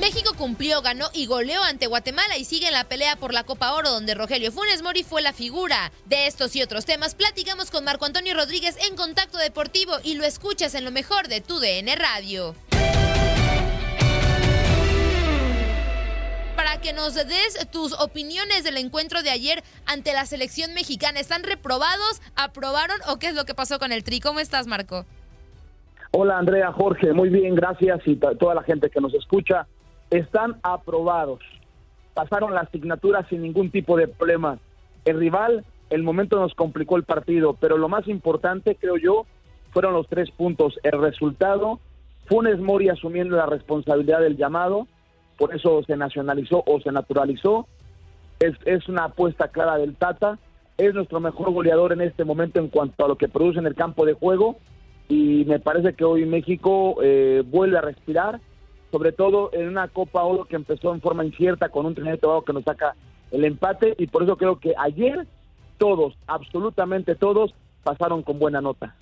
México cumplió, ganó y goleó ante Guatemala y sigue en la pelea por la Copa Oro donde Rogelio Funes Mori fue la figura. De estos y otros temas platicamos con Marco Antonio Rodríguez en Contacto Deportivo y lo escuchas en lo mejor de tu DN Radio. Que nos des tus opiniones del encuentro de ayer ante la selección mexicana, ¿están reprobados, aprobaron o qué es lo que pasó con el Tri? ¿Cómo estás, Marco? Hola Andrea, Jorge, muy bien, gracias y toda la gente que nos escucha. Están aprobados. Pasaron la asignatura sin ningún tipo de problema. El rival, el momento nos complicó el partido, pero lo más importante, creo yo, fueron los tres puntos. El resultado, Funes Mori asumiendo la responsabilidad del llamado, por eso se nacionalizó o se naturalizó. Es, es una apuesta clara del Tata. Es nuestro mejor goleador en este momento en cuanto a lo que produce en el campo de juego y me parece que hoy México eh, vuelve a respirar, sobre todo en una Copa Oro que empezó en forma incierta con un Trinidad Tobago que nos saca el empate y por eso creo que ayer todos, absolutamente todos, pasaron con buena nota.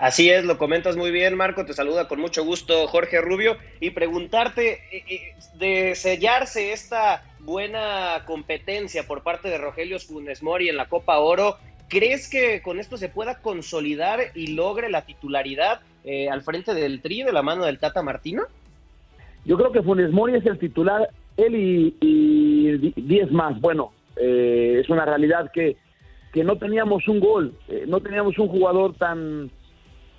Así es, lo comentas muy bien, Marco. Te saluda con mucho gusto Jorge Rubio y preguntarte eh, eh, de sellarse esta buena competencia por parte de Rogelio Funes Mori en la Copa Oro. ¿Crees que con esto se pueda consolidar y logre la titularidad eh, al frente del Tri de la mano del Tata Martino? Yo creo que Funes Mori es el titular, él y 10 más. Bueno, eh, es una realidad que, que no teníamos un gol, no teníamos un jugador tan,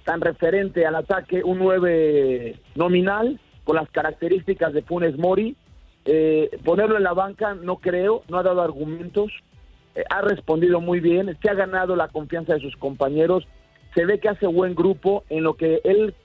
tan referente al ataque, un 9 nominal con las características de Funes Mori. ponerlo en la banca no creo, no ha dado argumentos eh, ha respondido muy bien, se ha ganado la confianza de sus compañeros, se ve que hace buen grupo en lo que él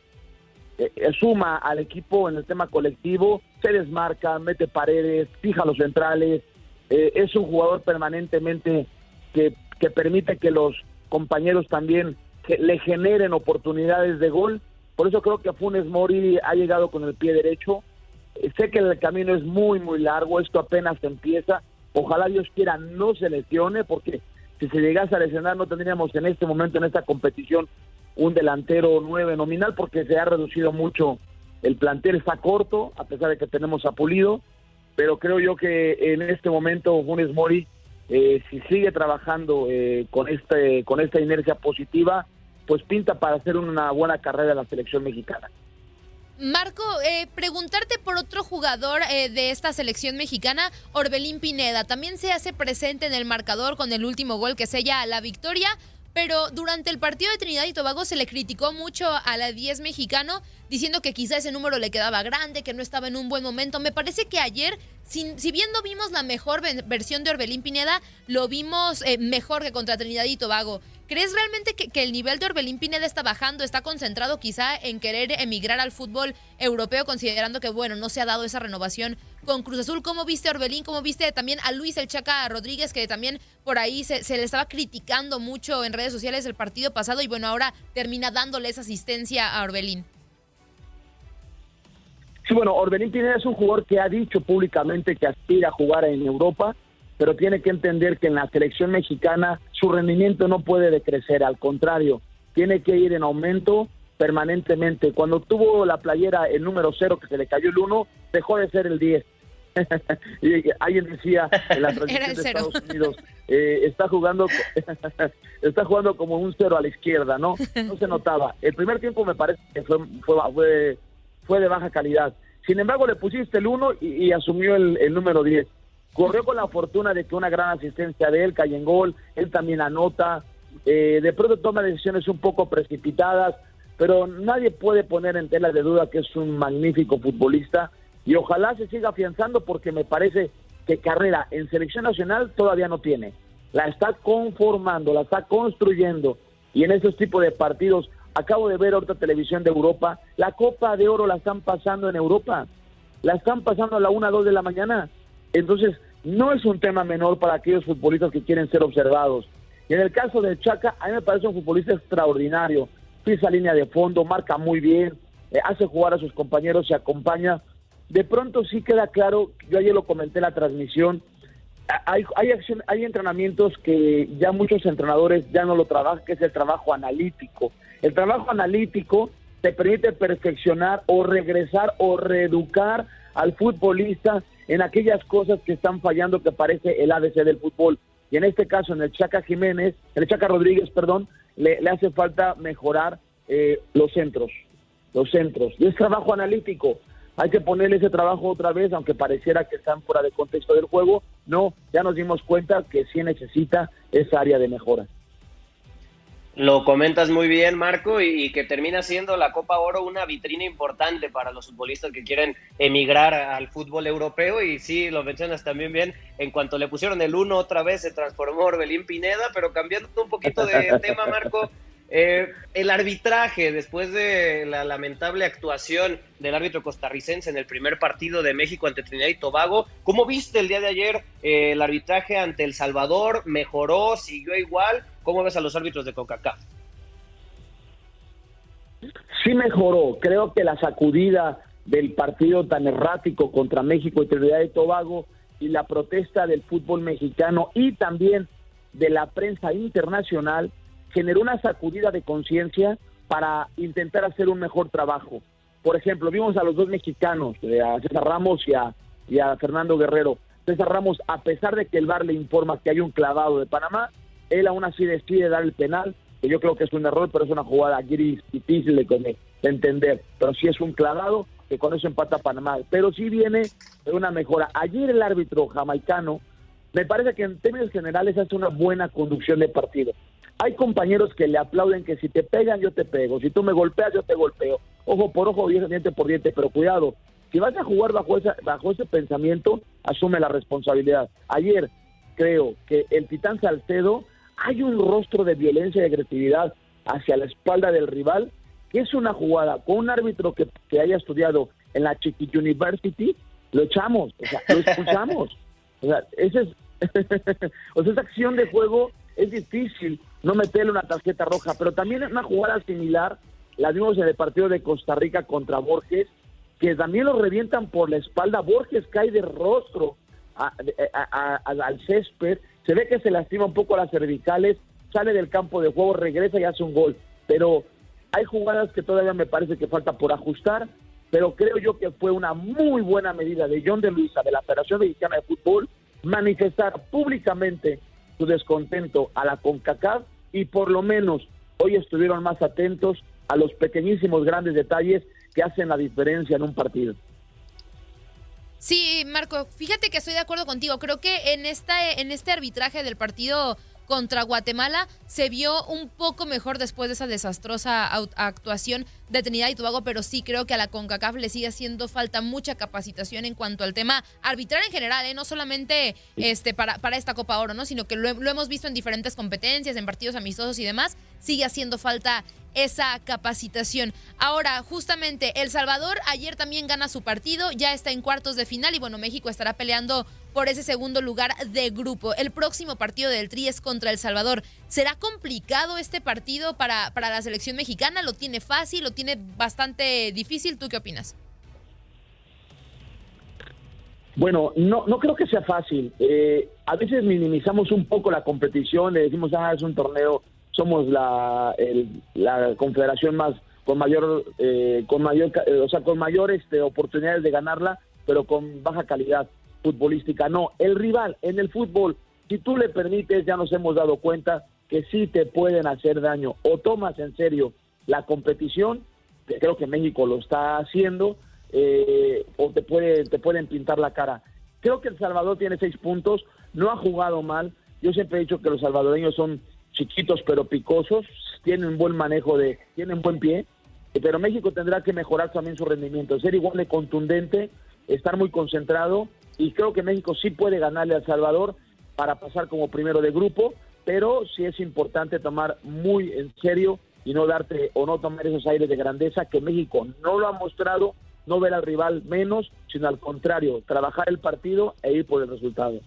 eh, suma al equipo en el tema colectivo, se desmarca, mete paredes, fija los centrales, eh, es un jugador permanentemente que, que permite que los compañeros también le generen oportunidades de gol. Por eso creo que Funes Mori ha llegado con el pie derecho. sé que el camino es muy, muy largo, esto apenas empieza, Ojalá Dios quiera no se lesione, porque si se llegase a lesionar no tendríamos en este momento, en esta competición, un delantero nueve nominal, porque se ha reducido mucho. El plantel está corto, a pesar de que tenemos a Pulido, pero creo yo que en este momento Funes Mori, eh, si sigue trabajando eh, con, este, con esta inercia positiva, pues pinta para hacer una buena carrera en la selección mexicana. Marco, eh, preguntarte por otro jugador eh, de esta selección mexicana, Orbelín Pineda. También se hace presente en el marcador con el último gol que sella la victoria. pero durante el partido de Trinidad y Tobago se le criticó mucho a la 10 mexicano, diciendo que quizá ese número le quedaba grande, que no estaba en un buen momento. Me parece que ayer, si, si bien no vimos la mejor versión de Orbelín Pineda, lo vimos eh, mejor que contra Trinidad y Tobago. ¿Crees realmente que, que, el nivel de Orbelín Pineda está bajando? ¿Está concentrado quizá en querer emigrar al fútbol europeo, considerando que, bueno, no se ha dado esa renovación con Cruz Azul? ¿Cómo viste Orbelín? ¿Cómo viste también a Luis El Chaca Rodríguez, que también por ahí se, se le estaba criticando mucho en redes sociales el partido pasado y, bueno, ahora termina dándole esa asistencia a Orbelín? Sí, bueno, Orbelín Pineda es un jugador que ha dicho públicamente que aspira a jugar en Europa pero tiene que entender que en la selección mexicana su rendimiento no puede decrecer, al contrario, tiene que ir en aumento permanentemente. Cuando tuvo la playera el número cero, que se le cayó el uno, dejó de ser el 10. y alguien decía en la transmisión de Estados Unidos, eh, está jugando está jugando como un cero a la izquierda, ¿no? No se notaba. El primer tiempo me parece que fue, fue, fue, de baja calidad. Sin embargo, le pusiste el 1 y, asumió el, el número 10 corrió con la fortuna de que una gran asistencia de él cae en gol, él también anota, eh, de pronto toma decisiones un poco precipitadas, pero nadie puede poner en tela de duda que es un magnífico futbolista y ojalá se siga afianzando porque me parece que carrera en selección nacional todavía no tiene, la está conformando, la está construyendo y en esos tipos de partidos, acabo de ver otra televisión de Europa, la Copa de Oro la están pasando en Europa, la están pasando a la 1, 2 de la mañana, entonces no es un tema menor para aquellos futbolistas que quieren ser observados. Y en el caso de Chaca, a mí me parece un futbolista extraordinario. Pisa línea de fondo, marca muy bien, eh, hace jugar a sus compañeros, se acompaña. De pronto sí queda claro, yo ayer lo comenté en la transmisión, hay, hay, hay entrenamientos que ya muchos entrenadores ya no lo trabajan, que es el trabajo analítico. El trabajo analítico te permite perfeccionar o regresar o reeducar al futbolista en aquellas cosas que están fallando que parece el ADC del fútbol. Y en este caso, en el Chaca Jiménez, en el Chaca Rodríguez, perdón, le, hace falta mejorar eh, los centros, los centros. Y es trabajo analítico. Hay que ponerle ese trabajo otra vez, aunque pareciera que están fuera de contexto del juego. No, ya nos dimos cuenta que sí necesita esa área de mejora. Lo comentas muy bien, Marco, y, que termina siendo la Copa Oro una vitrina importante para los futbolistas que quieren emigrar al fútbol europeo. Y sí, lo mencionas también bien, en cuanto le pusieron el uno otra vez se transformó Orbelín Pineda, pero cambiando un poquito de tema, Marco, eh, el arbitraje, después de la lamentable actuación del árbitro costarricense en el primer partido de México ante Trinidad y Tobago, ¿cómo viste el día de ayer eh, el arbitraje ante El Salvador? ¿Mejoró? ¿Siguió igual? ¿Cómo ves a los árbitros de CONCACAF? Sí mejoró. Creo que la sacudida del partido tan errático contra México y Trinidad y Tobago y la protesta del fútbol mexicano y también de la prensa internacional generó una sacudida de conciencia para intentar hacer un mejor trabajo. Por ejemplo, vimos a los dos mexicanos, eh, a César Ramos y a, y a Fernando Guerrero. César Ramos, a pesar de que el VAR le informa que hay un clavado de Panamá, él aún así decide dar el penal, que yo creo que es un error, pero es una jugada gris, difícil de, de entender. Pero sí es un clavado, que con eso empata Panamá. Pero sí viene una mejora. Ayer el árbitro jamaicano, me parece que en términos generales hace una buena conducción de partido. Hay compañeros que le aplauden que si te pegan yo te pego, si tú me golpeas yo te golpeo, ojo por ojo, diente por diente, pero cuidado, si vas a jugar bajo, esa, bajo ese pensamiento, asume la responsabilidad. Ayer creo que el Titán Salcedo hay un rostro de violencia y agresividad hacia la espalda del rival, que es una jugada con un árbitro que, que haya estudiado en la Chiqui University, lo echamos, o sea, lo expulsamos. o sea, ese es, o sea, esa acción de juego es difícil no meterle una tarjeta roja, pero también es una jugada similar, la vimos en el partido de Costa Rica contra Borges, que también lo revientan por la espalda, Borges cae de rostro al césped, se ve que se lastima un poco las cervicales, sale del campo de juego, regresa y hace un gol, pero hay jugadas que todavía me parece que falta por ajustar, pero creo yo que fue una muy buena medida de John de Luisa, de la Federación Mexicana de Fútbol, manifestar públicamente su descontento a la CONCACAF y por lo menos hoy estuvieron más atentos a los pequeñísimos grandes detalles que hacen la diferencia en un partido. Sí, Marco, fíjate que estoy de acuerdo contigo. Creo que en esta en este arbitraje del partido contra Guatemala se vio un poco mejor después de esa desastrosa actuación de Trinidad y Tobago, pero sí creo que a la CONCACAF le sigue haciendo falta mucha capacitación en cuanto al tema arbitral en general, ¿eh? no solamente este, para, para esta Copa Oro, ¿no? sino que lo, lo hemos visto en diferentes competencias, en partidos amistosos y demás, sigue haciendo falta esa capacitación. Ahora, justamente, El Salvador ayer también gana su partido, ya está en cuartos de final y bueno, México estará peleando por ese segundo lugar de grupo. El próximo partido del Tri es contra El Salvador. ¿Será complicado este partido para, para la selección mexicana? ¿Lo tiene fácil? ¿Lo tiene bastante difícil? ¿Tú qué opinas? Bueno, no, no creo que sea fácil. Eh, a veces minimizamos un poco la competición, le decimos, ah, es un torneo somos la, la confederación más con mayor eh, con mayor eh, o sea con mayores este, oportunidades de ganarla pero con baja calidad futbolística. No el rival en el fútbol si tú le permites ya nos hemos dado cuenta que sí te pueden hacer daño o tomas en serio la competición que creo que México lo está haciendo eh, o te puede te pueden pintar la cara. Creo que el Salvador tiene seis puntos no ha jugado mal. Yo siempre he dicho que los salvadoreños son chiquitos pero picosos, tienen buen manejo de, tienen buen pie, eh, pero México tendrá que mejorar también su rendimiento, ser igual de contundente, estar muy concentrado y creo que México sí puede ganarle a Salvador para pasar como primero de grupo, pero sí es importante tomar muy en serio y no darte o no tomar esos aires de grandeza que México no lo ha mostrado, no ver al rival menos, sino al contrario, trabajar el partido e ir por el resultado.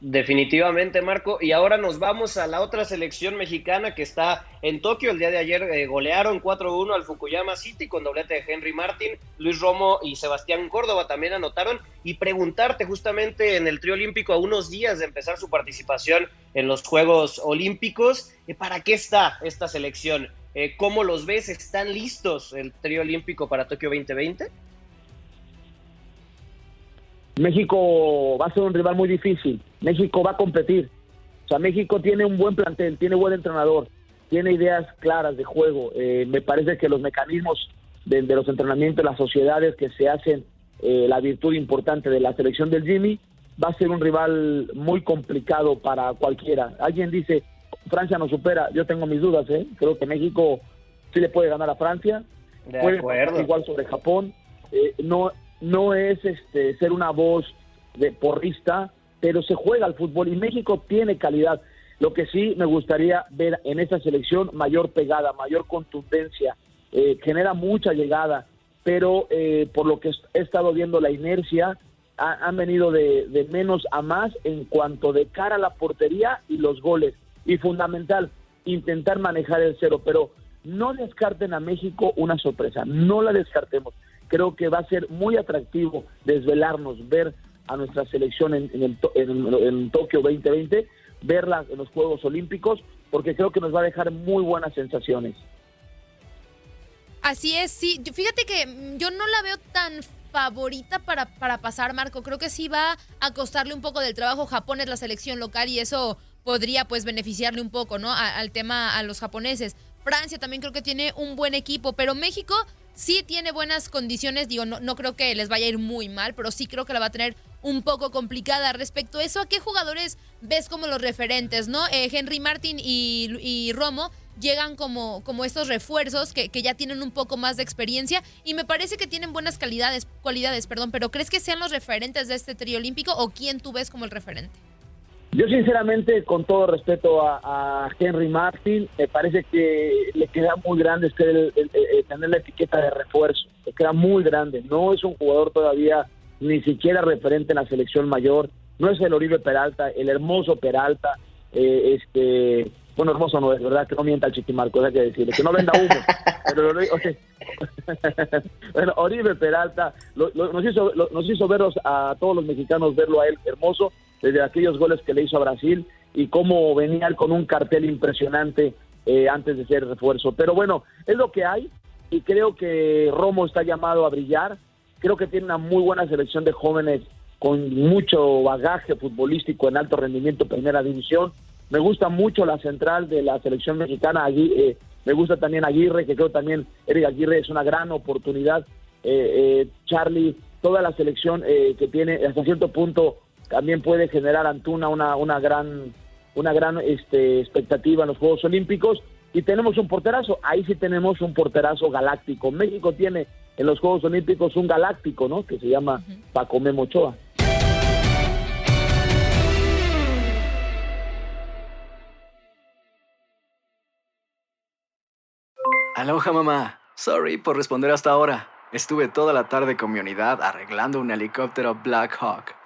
Definitivamente, Marco. Y ahora nos vamos a la otra selección mexicana que está en Tokio. El día de ayer eh, golearon 4-1 al Fukuyama City con doblete de Henry Martin, Luis Romo y Sebastián Córdoba también anotaron. Y preguntarte justamente en el trío olímpico a unos días de empezar su participación en los Juegos Olímpicos, eh, ¿para qué está esta selección? Eh, ¿Cómo los ves? ¿Están listos el trío olímpico para Tokio 2020? México va a ser un rival muy difícil. México va a competir. O sea, México tiene un buen plantel, tiene buen entrenador, tiene ideas claras de juego. Eh, me parece que los mecanismos de, los entrenamientos, las sociedades que se hacen, eh, la virtud importante de la selección del Jimmy, va a ser un rival muy complicado para cualquiera. Alguien dice, Francia no supera, yo tengo mis dudas, ¿eh? creo que México sí le puede ganar a Francia, de puede acuerdo. igual sobre Japón. Eh, no, no es este ser una voz de porrista, pero se juega al fútbol y México tiene calidad. Lo que sí me gustaría ver en esta selección mayor pegada, mayor contundencia, eh, genera mucha llegada, pero eh, por lo que he estado viendo la inercia, han venido de, de, menos a más en cuanto de cara a la portería y los goles. Y fundamental, intentar manejar el cero, pero no descarten a México una sorpresa, no la descartemos creo que va a ser muy atractivo desvelarnos, ver a nuestra selección en, en, en, Tokio 2020, verla en los Juegos Olímpicos, porque creo que nos va a dejar muy buenas sensaciones. Así es, sí. Fíjate que yo no la veo tan favorita para, para pasar, Marco. Creo que sí va a costarle un poco del trabajo. Japón es la selección local y eso podría pues beneficiarle un poco, ¿no? al tema a los japoneses. Francia también creo que tiene un buen equipo, pero México sí tiene buenas condiciones, digo, no, no creo que les vaya a ir muy mal, pero sí creo que la va a tener un poco complicada. Respecto a eso, ¿a qué jugadores ves como los referentes, no? Eh, Henry Martin y, Romo llegan como, como estos refuerzos que, que, ya tienen un poco más de experiencia y me parece que tienen buenas calidades, cualidades, perdón, pero ¿crees que sean los referentes de este trío olímpico o quién tú ves como el referente? Yo sinceramente, con todo respeto a, Henry Martin, me parece que le queda muy grande este, tener la etiqueta de refuerzo, le queda muy grande. No es un jugador todavía ni siquiera referente en la selección mayor, no es el Oribe Peralta, el hermoso Peralta, eh, este, bueno, hermoso no es, ¿verdad? Que no mienta el chiquimarco, hay que decirle, que no venda humo. pero, bueno, Oribe Peralta nos, hizo, nos hizo verlos a todos los mexicanos, verlo a él hermoso, desde aquellos goles que le hizo a Brasil y cómo venía con un cartel impresionante eh, antes de ser refuerzo. Pero bueno, es lo que hay y creo que Romo está llamado a brillar. Creo que tiene una muy buena selección de jóvenes con mucho bagaje futbolístico en alto rendimiento, primera división. Me gusta mucho la central de la selección mexicana. Allí, eh, me gusta también Aguirre, que creo también Eric Aguirre es una gran oportunidad. Eh, Charlie, toda la selección que tiene hasta cierto punto también puede generar Antuna una, una gran una gran este, expectativa en los Juegos Olímpicos y tenemos un porterazo, ahí sí tenemos un porterazo galáctico. México tiene en los Juegos Olímpicos un galáctico, ¿no? Que se llama Paco Memo Ochoa. Aloha mamá. Sorry por responder hasta ahora. Estuve toda la tarde con mi unidad arreglando un helicóptero Black Hawk.